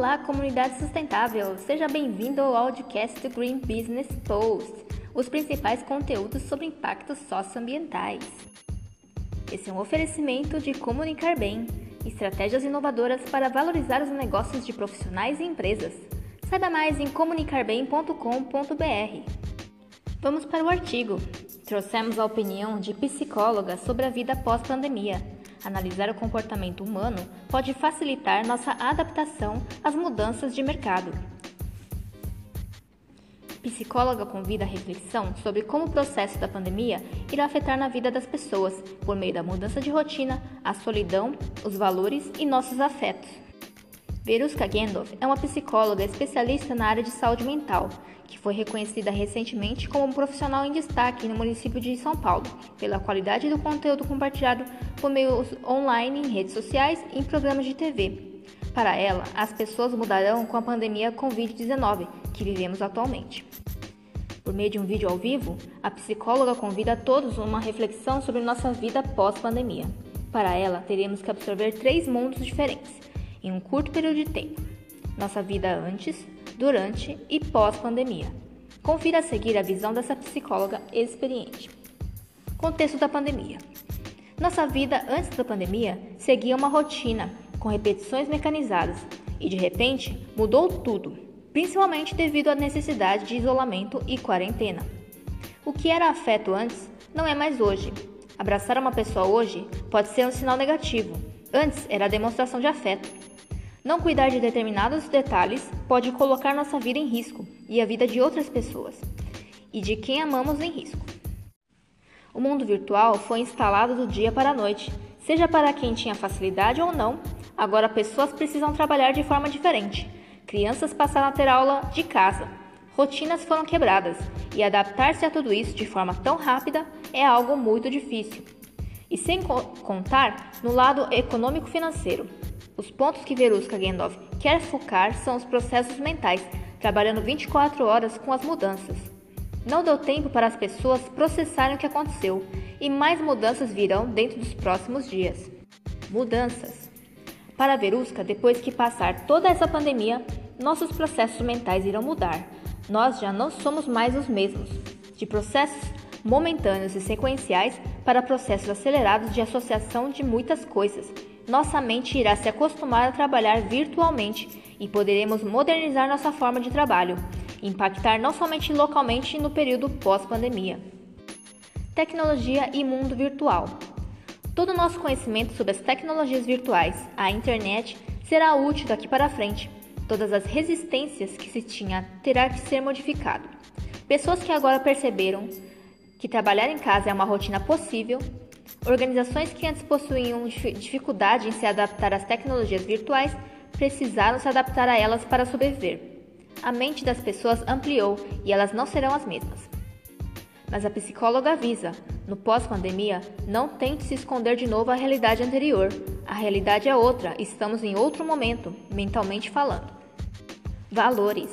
Olá, comunidade sustentável! Seja bem-vindo ao audiocast do Green Business Post, os principais conteúdos sobre impactos socioambientais. Esse é um oferecimento de Comunicar Bem, estratégias inovadoras para valorizar os negócios de profissionais e empresas. Saiba mais em comunicarBem.com.br. Vamos para o artigo. Trouxemos a opinião de psicólogas sobre a vida pós-pandemia Analisar o comportamento humano pode facilitar nossa adaptação às mudanças de mercado. Psicóloga convida a reflexão sobre como o processo da pandemia irá afetar na vida das pessoas por meio da mudança de rotina, a solidão, os valores e nossos afetos. Veruska Gendorf é uma psicóloga especialista na área de saúde mental, que foi reconhecida recentemente como um profissional em destaque no município de São Paulo, pela qualidade do conteúdo compartilhado por meio online em redes sociais e em programas de TV. Para ela, as pessoas mudarão com a pandemia Covid-19 que vivemos atualmente. Por meio de um vídeo ao vivo, a psicóloga convida a todos uma reflexão sobre nossa vida pós-pandemia. Para ela, teremos que absorver três mundos diferentes em um curto período de tempo: nossa vida antes, durante e pós-pandemia. Confira a seguir a visão dessa psicóloga experiente. Contexto da pandemia: Nossa vida antes da pandemia seguia uma rotina com repetições mecanizadas e de repente mudou tudo, principalmente devido à necessidade de isolamento e quarentena. O que era afeto antes não é mais hoje. Abraçar uma pessoa hoje pode ser um sinal negativo. Antes era demonstração de afeto. Não cuidar de determinados detalhes pode colocar nossa vida em risco e a vida de outras pessoas e de quem amamos em risco. O mundo virtual foi instalado do dia para a noite, seja para quem tinha facilidade ou não. Agora pessoas precisam trabalhar de forma diferente. Crianças passaram a ter aula de casa. Rotinas foram quebradas e adaptar-se a tudo isso de forma tão rápida é algo muito difícil. E sem contar no lado econômico-financeiro. Os pontos que Veruska Gendov quer focar são os processos mentais, trabalhando 24 horas com as mudanças. Não deu tempo para as pessoas processarem o que aconteceu e mais mudanças virão dentro dos próximos dias. Mudanças. Para Veruska, depois que passar toda essa pandemia, nossos processos mentais irão mudar. Nós já não somos mais os mesmos. De processos momentâneos e sequenciais para processos acelerados de associação de muitas coisas nossa mente irá se acostumar a trabalhar virtualmente e poderemos modernizar nossa forma de trabalho, impactar não somente localmente no período pós-pandemia. Tecnologia e mundo virtual. Todo o nosso conhecimento sobre as tecnologias virtuais, a internet, será útil daqui para frente. Todas as resistências que se tinha terá que ser modificado. Pessoas que agora perceberam que trabalhar em casa é uma rotina possível Organizações que antes possuíam dificuldade em se adaptar às tecnologias virtuais precisaram se adaptar a elas para sobreviver. A mente das pessoas ampliou e elas não serão as mesmas. Mas a psicóloga avisa: no pós-pandemia, não tente se esconder de novo a realidade anterior. A realidade é outra, estamos em outro momento, mentalmente falando. Valores: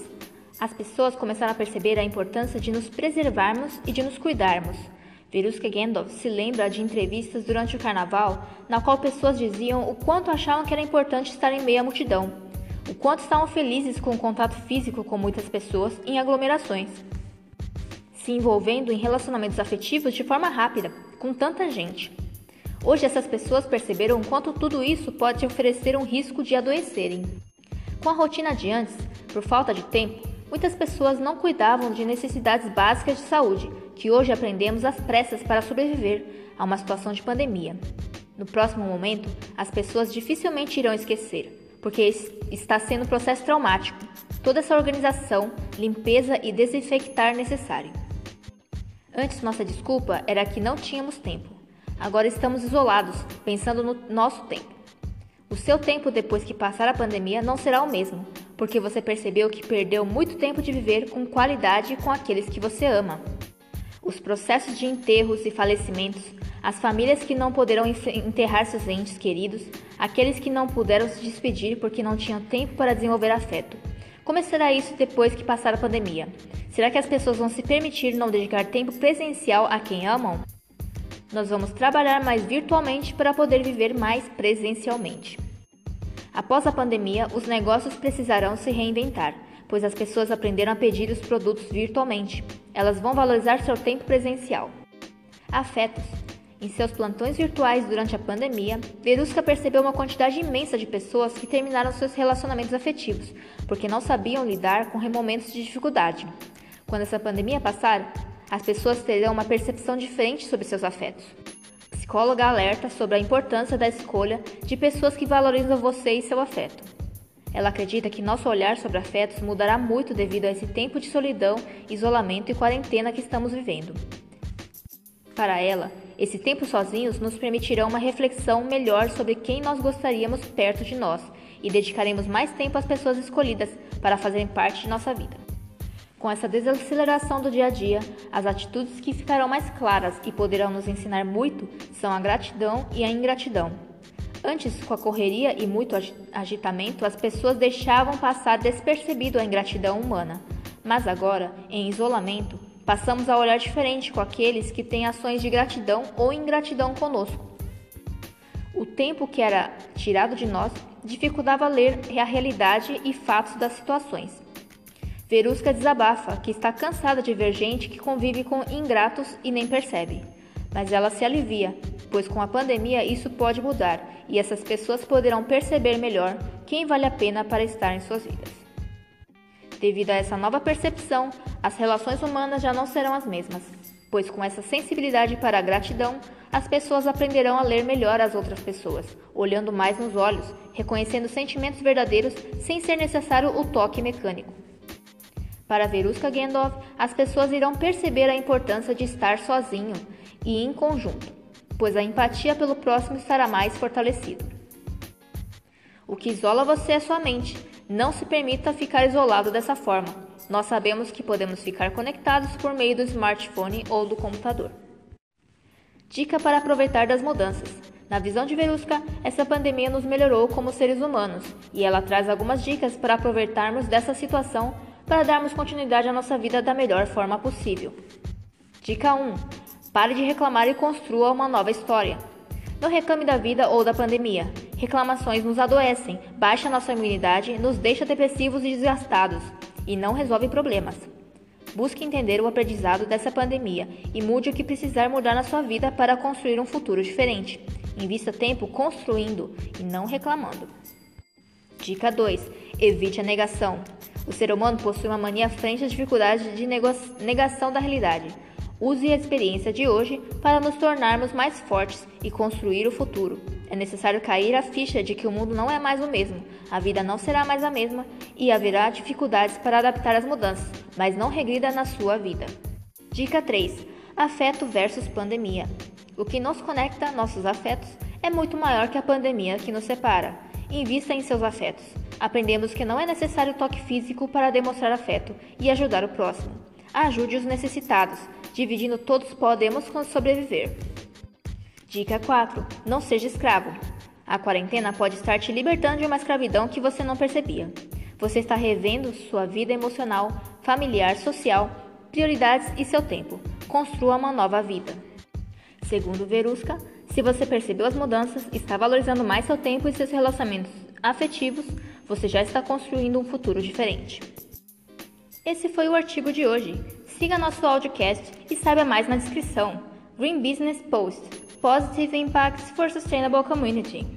as pessoas começaram a perceber a importância de nos preservarmos e de nos cuidarmos. Veruska Gendov se lembra de entrevistas durante o carnaval na qual pessoas diziam o quanto achavam que era importante estar em meio à multidão, o quanto estavam felizes com o contato físico com muitas pessoas em aglomerações, se envolvendo em relacionamentos afetivos de forma rápida, com tanta gente. Hoje essas pessoas perceberam o quanto tudo isso pode oferecer um risco de adoecerem. Com a rotina de antes, por falta de tempo, muitas pessoas não cuidavam de necessidades básicas de saúde que hoje aprendemos às pressas para sobreviver a uma situação de pandemia. No próximo momento, as pessoas dificilmente irão esquecer, porque está sendo um processo traumático. Toda essa organização, limpeza e desinfectar necessário. Antes, nossa desculpa era que não tínhamos tempo. Agora estamos isolados, pensando no nosso tempo. O seu tempo depois que passar a pandemia não será o mesmo, porque você percebeu que perdeu muito tempo de viver com qualidade com aqueles que você ama os processos de enterros e falecimentos, as famílias que não poderão enterrar seus entes queridos, aqueles que não puderam se despedir porque não tinham tempo para desenvolver afeto. Como será isso depois que passar a pandemia? Será que as pessoas vão se permitir não dedicar tempo presencial a quem amam? Nós vamos trabalhar mais virtualmente para poder viver mais presencialmente. Após a pandemia, os negócios precisarão se reinventar, pois as pessoas aprenderam a pedir os produtos virtualmente. Elas vão valorizar seu tempo presencial. Afetos. Em seus plantões virtuais durante a pandemia, Verusca percebeu uma quantidade imensa de pessoas que terminaram seus relacionamentos afetivos, porque não sabiam lidar com momentos de dificuldade. Quando essa pandemia passar, as pessoas terão uma percepção diferente sobre seus afetos psicóloga alerta sobre a importância da escolha de pessoas que valorizam você e seu afeto. Ela acredita que nosso olhar sobre afetos mudará muito devido a esse tempo de solidão, isolamento e quarentena que estamos vivendo. Para ela, esse tempo sozinhos nos permitirá uma reflexão melhor sobre quem nós gostaríamos perto de nós e dedicaremos mais tempo às pessoas escolhidas para fazerem parte de nossa vida. Com essa desaceleração do dia a dia, as atitudes que ficarão mais claras e poderão nos ensinar muito são a gratidão e a ingratidão. Antes, com a correria e muito agitamento, as pessoas deixavam passar despercebido a ingratidão humana. Mas agora, em isolamento, passamos a olhar diferente com aqueles que têm ações de gratidão ou ingratidão conosco. O tempo que era tirado de nós dificultava ler a realidade e fatos das situações. Verusca desabafa que está cansada de ver gente que convive com ingratos e nem percebe. Mas ela se alivia, pois com a pandemia isso pode mudar e essas pessoas poderão perceber melhor quem vale a pena para estar em suas vidas. Devido a essa nova percepção, as relações humanas já não serão as mesmas, pois com essa sensibilidade para a gratidão, as pessoas aprenderão a ler melhor as outras pessoas, olhando mais nos olhos, reconhecendo sentimentos verdadeiros sem ser necessário o toque mecânico. Para Veruska Gendov, as pessoas irão perceber a importância de estar sozinho e em conjunto, pois a empatia pelo próximo estará mais fortalecido. O que isola você é sua mente. Não se permita ficar isolado dessa forma. Nós sabemos que podemos ficar conectados por meio do smartphone ou do computador. Dica para aproveitar das mudanças. Na visão de Veruska, essa pandemia nos melhorou como seres humanos e ela traz algumas dicas para aproveitarmos dessa situação para darmos continuidade à nossa vida da melhor forma possível. Dica 1. Pare de reclamar e construa uma nova história. Não reclame da vida ou da pandemia. Reclamações nos adoecem, baixa nossa imunidade, nos deixa depressivos e desgastados e não resolve problemas. Busque entender o aprendizado dessa pandemia e mude o que precisar mudar na sua vida para construir um futuro diferente. Invista tempo construindo e não reclamando. Dica 2: Evite a negação. O ser humano possui uma mania frente às dificuldades de negação da realidade. Use a experiência de hoje para nos tornarmos mais fortes e construir o futuro. É necessário cair a ficha de que o mundo não é mais o mesmo, a vida não será mais a mesma e haverá dificuldades para adaptar as mudanças, mas não regrida na sua vida. Dica 3: Afeto versus pandemia. O que nos conecta, nossos afetos, é muito maior que a pandemia que nos separa. Invista em seus afetos. Aprendemos que não é necessário toque físico para demonstrar afeto e ajudar o próximo. Ajude os necessitados. Dividindo todos podemos sobreviver. Dica 4. Não seja escravo. A quarentena pode estar te libertando de uma escravidão que você não percebia. Você está revendo sua vida emocional, familiar, social, prioridades e seu tempo. Construa uma nova vida. Segundo Verusca, se você percebeu as mudanças, está valorizando mais seu tempo e seus relacionamentos afetivos, você já está construindo um futuro diferente. Esse foi o artigo de hoje. Siga nosso audiocast e saiba mais na descrição. Green Business Post Positive Impacts for Sustainable Community.